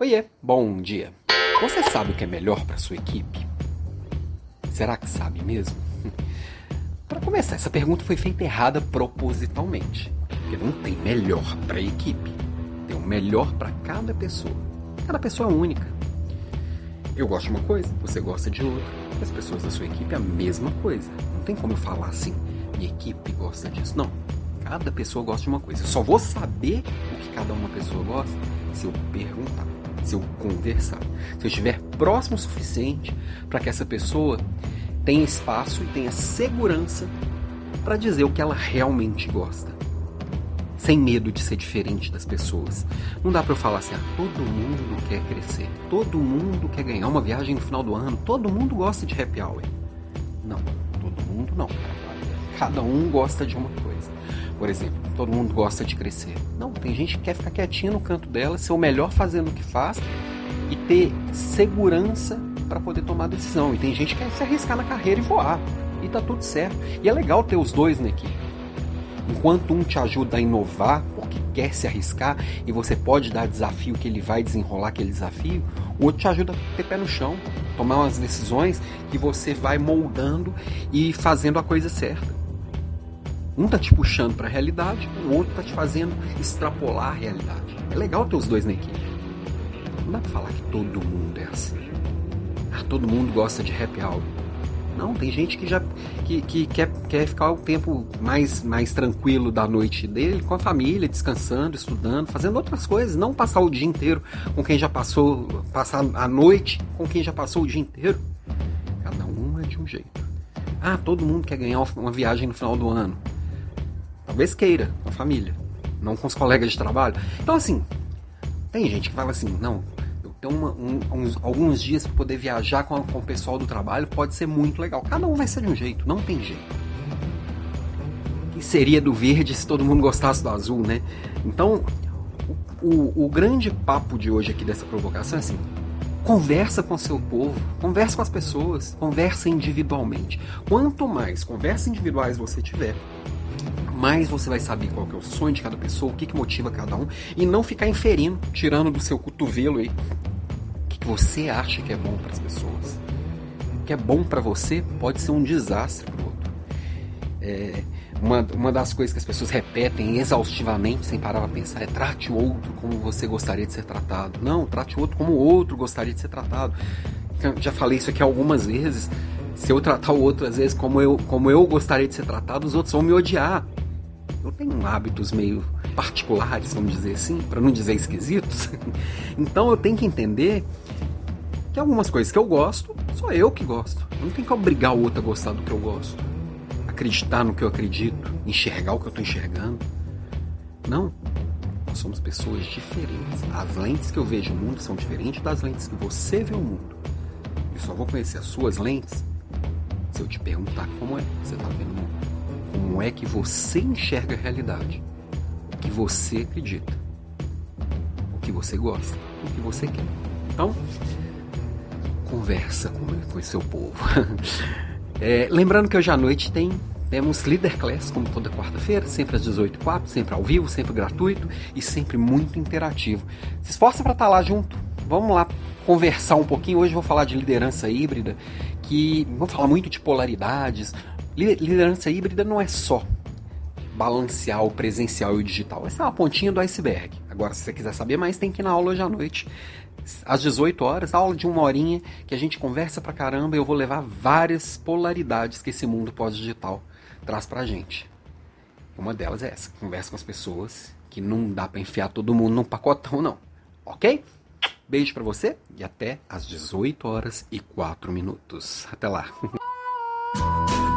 Oiê, bom dia. Você sabe o que é melhor para sua equipe? Será que sabe mesmo? Para começar, essa pergunta foi feita errada propositalmente. Porque não tem melhor para a equipe. Tem um melhor para cada pessoa. Cada pessoa é única. Eu gosto de uma coisa, você gosta de outra. As pessoas da sua equipe a mesma coisa. Não tem como eu falar assim, minha equipe gosta disso. Não. Cada pessoa gosta de uma coisa. Eu só vou saber o que cada uma pessoa gosta se eu perguntar se eu conversar, se eu estiver próximo o suficiente para que essa pessoa tenha espaço e tenha segurança para dizer o que ela realmente gosta. Sem medo de ser diferente das pessoas. Não dá para eu falar assim, ah, todo mundo quer crescer, todo mundo quer ganhar uma viagem no final do ano, todo mundo gosta de happy hour. Não, todo mundo não. Cada um gosta de uma coisa. Por exemplo, todo mundo gosta de crescer. Não, tem gente que quer ficar quietinha no canto dela, ser o melhor fazendo o que faz e ter segurança para poder tomar decisão. E tem gente que quer se arriscar na carreira e voar. E tá tudo certo. E é legal ter os dois na equipe. Enquanto um te ajuda a inovar, porque quer se arriscar, e você pode dar desafio que ele vai desenrolar aquele desafio, o outro te ajuda a ter pé no chão, tomar umas decisões que você vai moldando e fazendo a coisa certa. Um tá te puxando para a realidade, o outro tá te fazendo extrapolar a realidade. É legal ter os dois na equipe. Não dá pra falar que todo mundo é assim. Ah, todo mundo gosta de happy hour. Não, tem gente que já que, que quer, quer ficar o tempo mais, mais tranquilo da noite dele com a família, descansando, estudando, fazendo outras coisas, não passar o dia inteiro com quem já passou, passar a noite com quem já passou o dia inteiro. Cada um é de um jeito. Ah, todo mundo quer ganhar uma viagem no final do ano. Talvez queira, com a família, não com os colegas de trabalho. Então, assim, tem gente que fala assim: não, eu tenho uma, um, uns, alguns dias para poder viajar com, com o pessoal do trabalho, pode ser muito legal. Cada um vai ser de um jeito, não tem jeito. que seria do verde se todo mundo gostasse do azul, né? Então, o, o, o grande papo de hoje aqui dessa provocação é assim: conversa com seu povo, conversa com as pessoas, conversa individualmente. Quanto mais conversas individuais você tiver, mais você vai saber qual é o sonho de cada pessoa, o que, que motiva cada um, e não ficar inferindo, tirando do seu cotovelo aí o que, que você acha que é bom para as pessoas. O que é bom para você pode ser um desastre para o outro. É, uma, uma das coisas que as pessoas repetem exaustivamente, sem parar para pensar, é trate o outro como você gostaria de ser tratado. Não, trate o outro como o outro gostaria de ser tratado. Já falei isso aqui algumas vezes. Se eu tratar o outro, às vezes, como eu, como eu gostaria de ser tratado, os outros vão me odiar eu tenho hábitos meio particulares, vamos dizer assim, para não dizer esquisitos. então eu tenho que entender que algumas coisas que eu gosto, sou eu que gosto. Não tem que obrigar o outro a gostar do que eu gosto. Acreditar no que eu acredito, enxergar o que eu estou enxergando. Não. Nós somos pessoas diferentes. As lentes que eu vejo o mundo são diferentes das lentes que você vê o mundo. Eu só vou conhecer as suas lentes se eu te perguntar como é que você está vendo o mundo é que você enxerga a realidade, o que você acredita, o que você gosta, o que você quer. Então, conversa com, o seu povo. é, lembrando que hoje à noite tem temos Leader Class, como toda quarta-feira, sempre às 18h04, sempre ao vivo, sempre gratuito e sempre muito interativo. Se esforça para estar tá lá junto. Vamos lá conversar um pouquinho. Hoje vou falar de liderança híbrida, que vou falar muito de polaridades, Liderança híbrida não é só balancear o presencial e o digital. Essa é uma pontinha do iceberg. Agora, se você quiser saber mais, tem que ir na aula hoje à noite, às 18 horas, aula de uma horinha, que a gente conversa pra caramba e eu vou levar várias polaridades que esse mundo pós-digital traz pra gente. Uma delas é essa, conversa com as pessoas, que não dá para enfiar todo mundo num pacotão, não. Ok? Beijo para você e até às 18 horas e 4 minutos. Até lá.